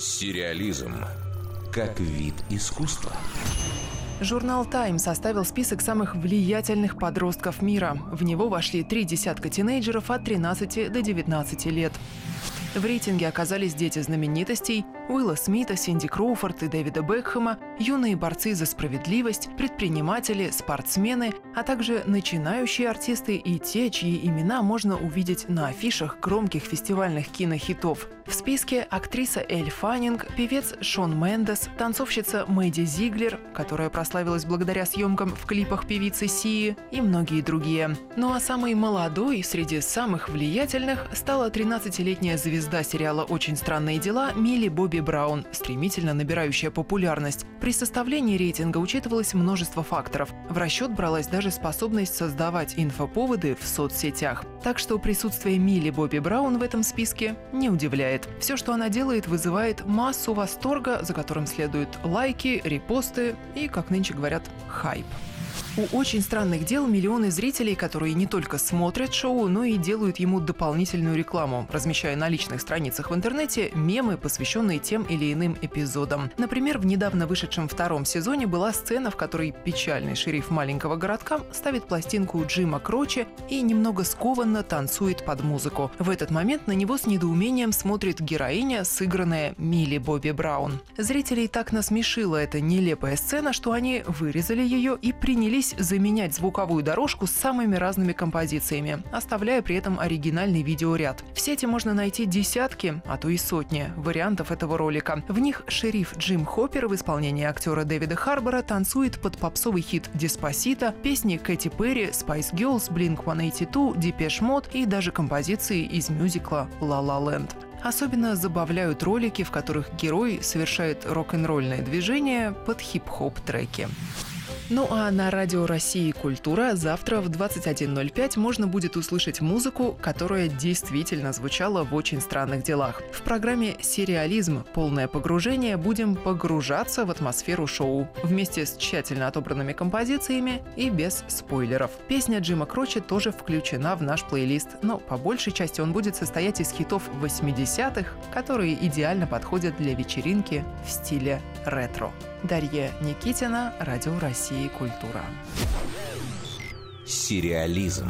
Сериализм как вид искусства. Журнал Time составил список самых влиятельных подростков мира. В него вошли три десятка тинейджеров от 13 до 19 лет. В рейтинге оказались дети знаменитостей Уилла Смита, Синди Кроуфорд и Дэвида Бекхэма, юные борцы за справедливость, предприниматели, спортсмены, а также начинающие артисты и те, чьи имена можно увидеть на афишах громких фестивальных кинохитов. В списке актриса Эль Фаннинг, певец Шон Мендес, танцовщица Мэдди Зиглер, которая прославилась благодаря съемкам в клипах певицы Сии и многие другие. Ну а самой молодой среди самых влиятельных стала 13-летняя звезда сериала «Очень странные дела» Милли Бобби Браун, стремительно набирающая популярность. При составлении рейтинга учитывалось множество факторов. В расчет бралась даже способность создавать инфоповоды в соцсетях. Так что присутствие Милли Бобби Браун в этом списке не удивляет. Все, что она делает, вызывает массу восторга, за которым следуют лайки, репосты и, как нынче говорят, хайп. У «Очень странных дел» миллионы зрителей, которые не только смотрят шоу, но и делают ему дополнительную рекламу, размещая на личных страницах в интернете мемы, посвященные тем или иным эпизодам. Например, в недавно вышедшем втором сезоне была сцена, в которой печальный шериф маленького городка ставит пластинку Джима Крочи и немного скованно танцует под музыку. В этот момент на него с недоумением смотрит героиня, сыгранная Милли Бобби Браун. Зрителей так насмешила эта нелепая сцена, что они вырезали ее и принялись заменять звуковую дорожку с самыми разными композициями, оставляя при этом оригинальный видеоряд. В сети можно найти десятки, а то и сотни вариантов этого ролика. В них шериф Джим Хоппер в исполнении актера Дэвида Харбора танцует под попсовый хит «Деспасита», песни Кэти Перри, Spice Girls, Blink-182, Depeche Mode и даже композиции из мюзикла «La La Land». Особенно забавляют ролики, в которых герой совершает рок-н-ролльное движение под хип-хоп треки. Ну а на радио России «Культура» завтра в 21.05 можно будет услышать музыку, которая действительно звучала в очень странных делах. В программе «Сериализм. Полное погружение» будем погружаться в атмосферу шоу вместе с тщательно отобранными композициями и без спойлеров. Песня Джима Крочи тоже включена в наш плейлист, но по большей части он будет состоять из хитов 80-х, которые идеально подходят для вечеринки в стиле ретро. Дарья Никитина, Радио России «Культура». Сериализм.